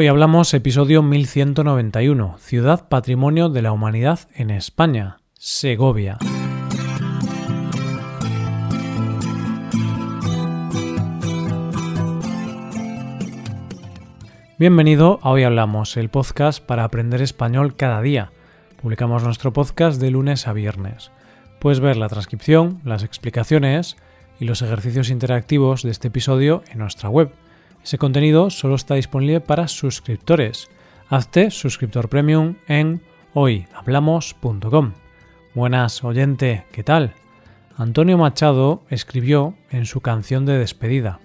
Hoy hablamos episodio 1191, Ciudad Patrimonio de la Humanidad en España, Segovia. Bienvenido a Hoy Hablamos, el podcast para aprender español cada día. Publicamos nuestro podcast de lunes a viernes. Puedes ver la transcripción, las explicaciones y los ejercicios interactivos de este episodio en nuestra web ese contenido solo está disponible para suscriptores. Hazte suscriptor premium en hoyhablamos.com. Buenas, oyente, ¿qué tal? Antonio Machado escribió en su canción de despedida: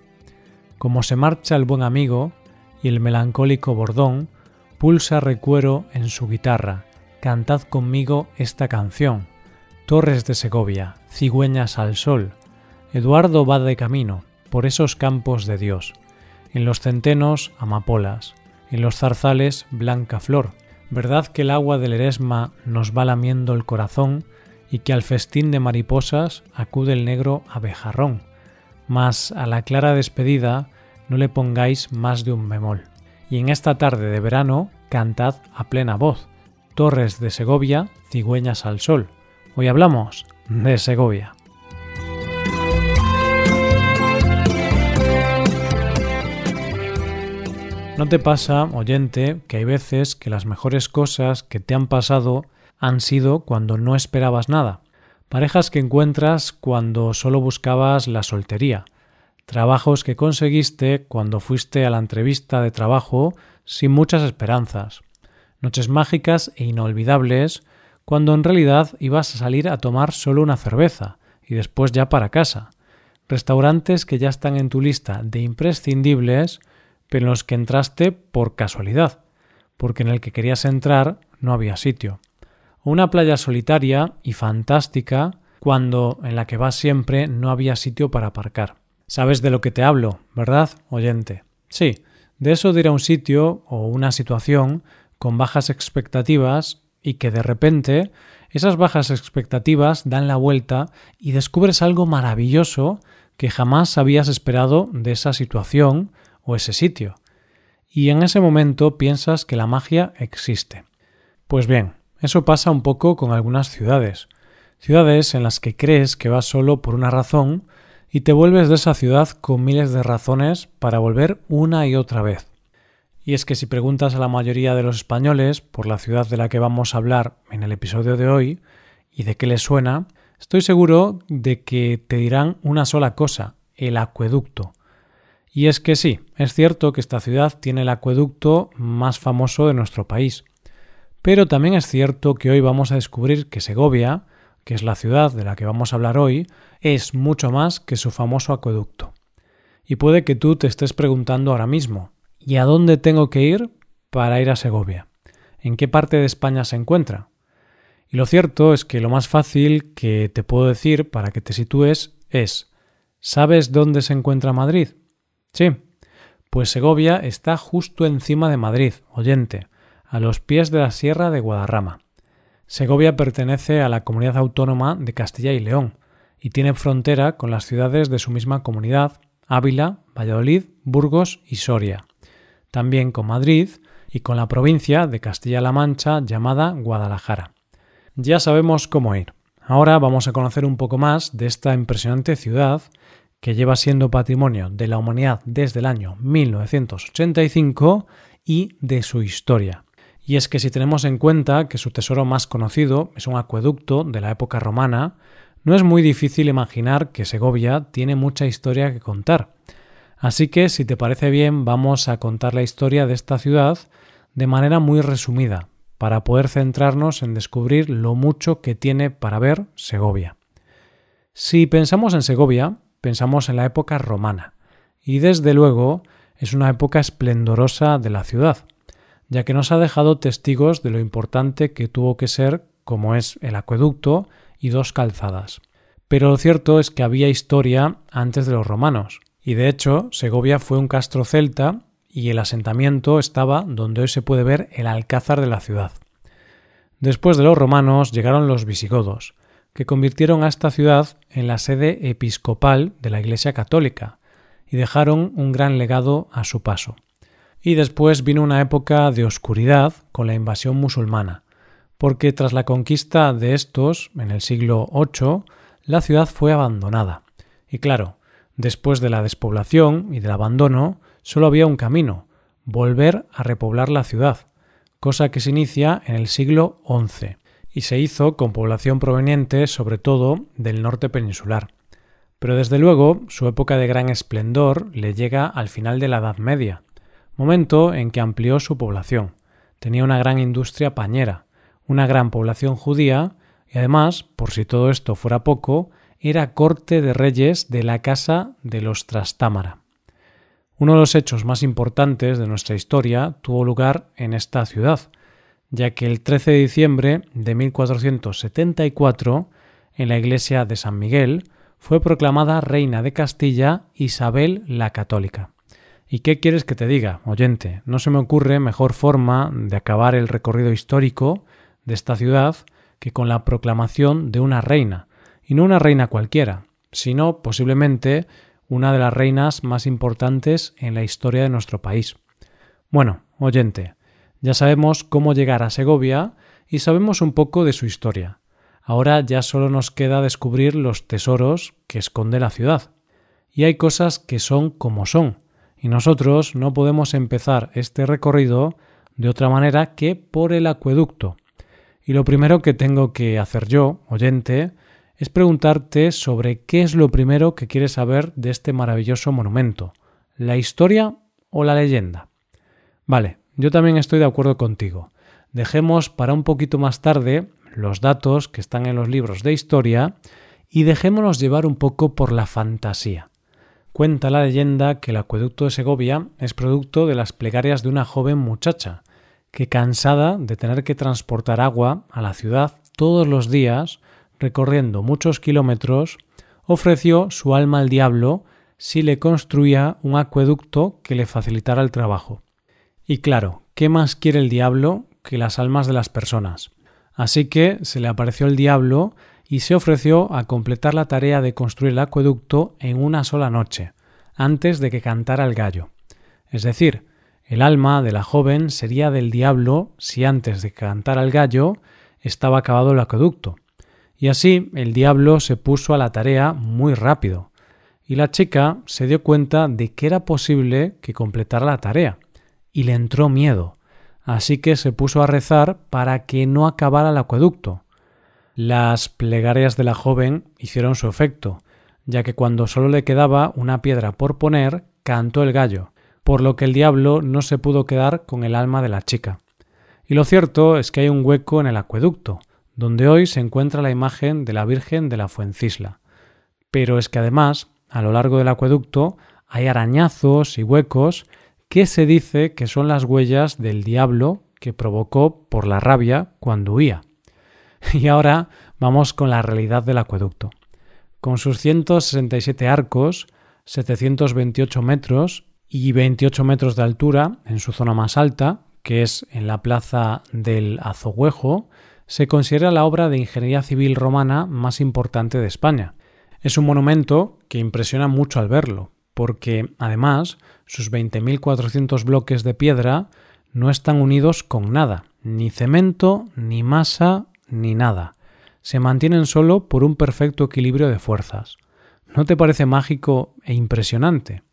Como se marcha el buen amigo y el melancólico bordón pulsa recuero en su guitarra, cantad conmigo esta canción. Torres de Segovia, cigüeñas al sol. Eduardo va de camino por esos campos de Dios en los centenos amapolas, en los zarzales blanca flor. ¿Verdad que el agua del Eresma nos va lamiendo el corazón y que al festín de mariposas acude el negro abejarrón? Mas a la clara despedida no le pongáis más de un bemol. Y en esta tarde de verano cantad a plena voz. Torres de Segovia, cigüeñas al sol. Hoy hablamos de Segovia. ¿No te pasa, oyente, que hay veces que las mejores cosas que te han pasado han sido cuando no esperabas nada? Parejas que encuentras cuando solo buscabas la soltería. Trabajos que conseguiste cuando fuiste a la entrevista de trabajo sin muchas esperanzas. Noches mágicas e inolvidables cuando en realidad ibas a salir a tomar solo una cerveza y después ya para casa. Restaurantes que ya están en tu lista de imprescindibles pero en los que entraste por casualidad, porque en el que querías entrar no había sitio. Una playa solitaria y fantástica cuando en la que vas siempre no había sitio para aparcar. Sabes de lo que te hablo, ¿verdad, oyente? Sí, de eso de ir a un sitio o una situación con bajas expectativas y que de repente esas bajas expectativas dan la vuelta y descubres algo maravilloso que jamás habías esperado de esa situación o ese sitio. Y en ese momento piensas que la magia existe. Pues bien, eso pasa un poco con algunas ciudades. Ciudades en las que crees que vas solo por una razón y te vuelves de esa ciudad con miles de razones para volver una y otra vez. Y es que si preguntas a la mayoría de los españoles por la ciudad de la que vamos a hablar en el episodio de hoy y de qué les suena, estoy seguro de que te dirán una sola cosa, el acueducto. Y es que sí, es cierto que esta ciudad tiene el acueducto más famoso de nuestro país. Pero también es cierto que hoy vamos a descubrir que Segovia, que es la ciudad de la que vamos a hablar hoy, es mucho más que su famoso acueducto. Y puede que tú te estés preguntando ahora mismo, ¿y a dónde tengo que ir para ir a Segovia? ¿En qué parte de España se encuentra? Y lo cierto es que lo más fácil que te puedo decir para que te sitúes es ¿sabes dónde se encuentra Madrid? Sí, pues Segovia está justo encima de Madrid, oyente, a los pies de la Sierra de Guadarrama. Segovia pertenece a la comunidad autónoma de Castilla y León y tiene frontera con las ciudades de su misma comunidad, Ávila, Valladolid, Burgos y Soria. También con Madrid y con la provincia de Castilla-La Mancha llamada Guadalajara. Ya sabemos cómo ir. Ahora vamos a conocer un poco más de esta impresionante ciudad que lleva siendo patrimonio de la humanidad desde el año 1985 y de su historia. Y es que si tenemos en cuenta que su tesoro más conocido es un acueducto de la época romana, no es muy difícil imaginar que Segovia tiene mucha historia que contar. Así que, si te parece bien, vamos a contar la historia de esta ciudad de manera muy resumida, para poder centrarnos en descubrir lo mucho que tiene para ver Segovia. Si pensamos en Segovia, pensamos en la época romana, y desde luego es una época esplendorosa de la ciudad, ya que nos ha dejado testigos de lo importante que tuvo que ser como es el acueducto y dos calzadas. Pero lo cierto es que había historia antes de los romanos, y de hecho Segovia fue un castro celta y el asentamiento estaba donde hoy se puede ver el alcázar de la ciudad. Después de los romanos llegaron los visigodos, que convirtieron a esta ciudad en la sede episcopal de la Iglesia Católica y dejaron un gran legado a su paso. Y después vino una época de oscuridad con la invasión musulmana, porque tras la conquista de estos, en el siglo VIII, la ciudad fue abandonada. Y claro, después de la despoblación y del abandono, solo había un camino, volver a repoblar la ciudad, cosa que se inicia en el siglo XI y se hizo con población proveniente sobre todo del norte peninsular. Pero desde luego su época de gran esplendor le llega al final de la Edad Media, momento en que amplió su población. Tenía una gran industria pañera, una gran población judía y además, por si todo esto fuera poco, era corte de reyes de la casa de los Trastámara. Uno de los hechos más importantes de nuestra historia tuvo lugar en esta ciudad, ya que el 13 de diciembre de 1474, en la iglesia de San Miguel, fue proclamada reina de Castilla Isabel la Católica. ¿Y qué quieres que te diga, oyente? No se me ocurre mejor forma de acabar el recorrido histórico de esta ciudad que con la proclamación de una reina, y no una reina cualquiera, sino posiblemente una de las reinas más importantes en la historia de nuestro país. Bueno, oyente, ya sabemos cómo llegar a Segovia y sabemos un poco de su historia. Ahora ya solo nos queda descubrir los tesoros que esconde la ciudad. Y hay cosas que son como son, y nosotros no podemos empezar este recorrido de otra manera que por el acueducto. Y lo primero que tengo que hacer yo, oyente, es preguntarte sobre qué es lo primero que quieres saber de este maravilloso monumento, la historia o la leyenda. Vale, yo también estoy de acuerdo contigo. Dejemos para un poquito más tarde los datos que están en los libros de historia y dejémonos llevar un poco por la fantasía. Cuenta la leyenda que el acueducto de Segovia es producto de las plegarias de una joven muchacha, que cansada de tener que transportar agua a la ciudad todos los días, recorriendo muchos kilómetros, ofreció su alma al diablo si le construía un acueducto que le facilitara el trabajo. Y claro, ¿qué más quiere el diablo que las almas de las personas? Así que se le apareció el diablo y se ofreció a completar la tarea de construir el acueducto en una sola noche, antes de que cantara el gallo. Es decir, el alma de la joven sería del diablo si antes de que cantara el gallo estaba acabado el acueducto. Y así el diablo se puso a la tarea muy rápido, y la chica se dio cuenta de que era posible que completara la tarea, y le entró miedo, así que se puso a rezar para que no acabara el acueducto. Las plegarias de la joven hicieron su efecto, ya que cuando solo le quedaba una piedra por poner, cantó el gallo, por lo que el diablo no se pudo quedar con el alma de la chica. Y lo cierto es que hay un hueco en el acueducto, donde hoy se encuentra la imagen de la Virgen de la Fuencisla. Pero es que además, a lo largo del acueducto, hay arañazos y huecos que se dice que son las huellas del diablo que provocó por la rabia cuando huía. Y ahora vamos con la realidad del acueducto. Con sus 167 arcos, 728 metros y 28 metros de altura en su zona más alta, que es en la plaza del Azoguejo, se considera la obra de ingeniería civil romana más importante de España. Es un monumento que impresiona mucho al verlo, porque además sus 20.400 bloques de piedra no están unidos con nada, ni cemento, ni masa, ni nada. Se mantienen solo por un perfecto equilibrio de fuerzas. ¿No te parece mágico e impresionante?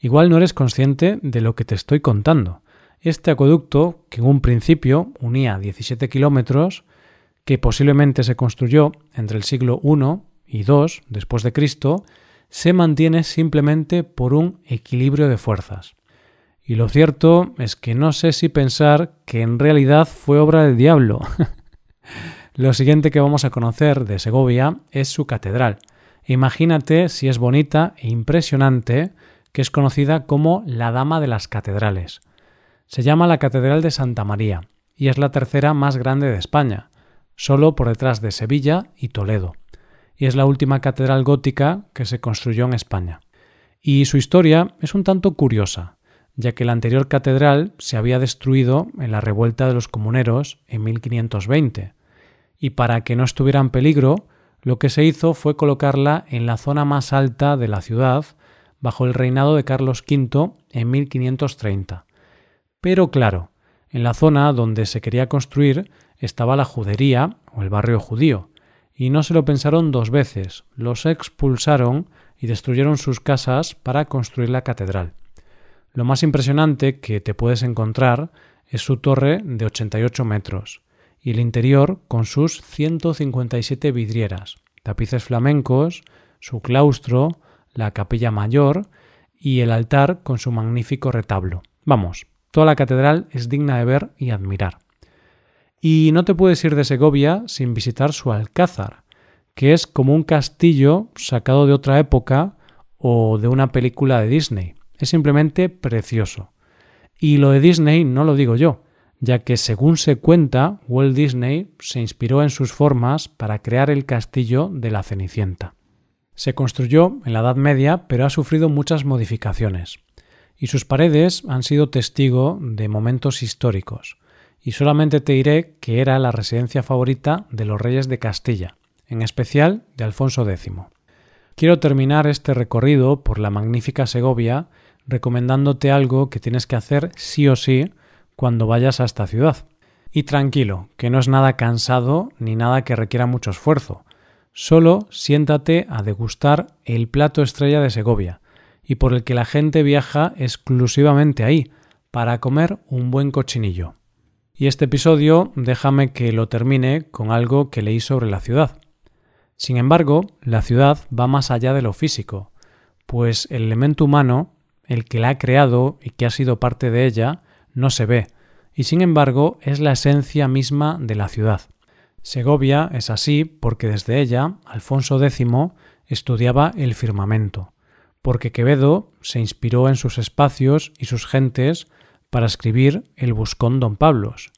Igual no eres consciente de lo que te estoy contando. Este acueducto, que en un principio unía 17 kilómetros, que posiblemente se construyó entre el siglo I y II después de Cristo, se mantiene simplemente por un equilibrio de fuerzas. Y lo cierto es que no sé si pensar que en realidad fue obra del diablo. lo siguiente que vamos a conocer de Segovia es su catedral. Imagínate si es bonita e impresionante que es conocida como la Dama de las Catedrales. Se llama la Catedral de Santa María y es la tercera más grande de España, solo por detrás de Sevilla y Toledo, y es la última catedral gótica que se construyó en España. Y su historia es un tanto curiosa, ya que la anterior catedral se había destruido en la revuelta de los comuneros en 1520, y para que no estuviera en peligro, lo que se hizo fue colocarla en la zona más alta de la ciudad bajo el reinado de Carlos V en 1530. Pero claro, en la zona donde se quería construir estaba la judería o el barrio judío, y no se lo pensaron dos veces, los expulsaron y destruyeron sus casas para construir la catedral. Lo más impresionante que te puedes encontrar es su torre de 88 metros y el interior con sus 157 vidrieras, tapices flamencos, su claustro, la capilla mayor y el altar con su magnífico retablo. Vamos, toda la catedral es digna de ver y admirar. Y no te puedes ir de Segovia sin visitar su alcázar, que es como un castillo sacado de otra época o de una película de Disney. Es simplemente precioso. Y lo de Disney no lo digo yo, ya que según se cuenta, Walt Disney se inspiró en sus formas para crear el castillo de la Cenicienta. Se construyó en la Edad Media, pero ha sufrido muchas modificaciones, y sus paredes han sido testigo de momentos históricos, y solamente te diré que era la residencia favorita de los reyes de Castilla, en especial de Alfonso X. Quiero terminar este recorrido por la magnífica Segovia recomendándote algo que tienes que hacer sí o sí cuando vayas a esta ciudad. Y tranquilo, que no es nada cansado ni nada que requiera mucho esfuerzo. Solo siéntate a degustar el plato estrella de Segovia, y por el que la gente viaja exclusivamente ahí, para comer un buen cochinillo. Y este episodio déjame que lo termine con algo que leí sobre la ciudad. Sin embargo, la ciudad va más allá de lo físico, pues el elemento humano, el que la ha creado y que ha sido parte de ella, no se ve, y sin embargo es la esencia misma de la ciudad. Segovia es así porque desde ella Alfonso X estudiaba el firmamento, porque Quevedo se inspiró en sus espacios y sus gentes para escribir el Buscón Don Pablos,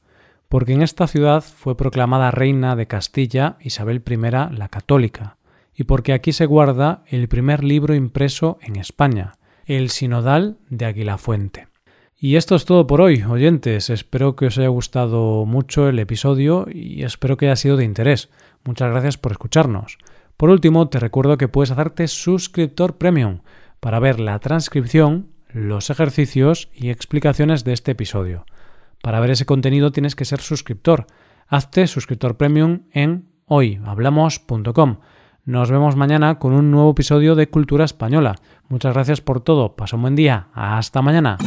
porque en esta ciudad fue proclamada reina de Castilla Isabel I la Católica, y porque aquí se guarda el primer libro impreso en España, el Sinodal de Aguilafuente. Y esto es todo por hoy, oyentes. Espero que os haya gustado mucho el episodio y espero que haya sido de interés. Muchas gracias por escucharnos. Por último, te recuerdo que puedes hacerte suscriptor premium para ver la transcripción, los ejercicios y explicaciones de este episodio. Para ver ese contenido tienes que ser suscriptor. Hazte suscriptor premium en hoyhablamos.com. Nos vemos mañana con un nuevo episodio de Cultura Española. Muchas gracias por todo. Pasa un buen día. Hasta mañana.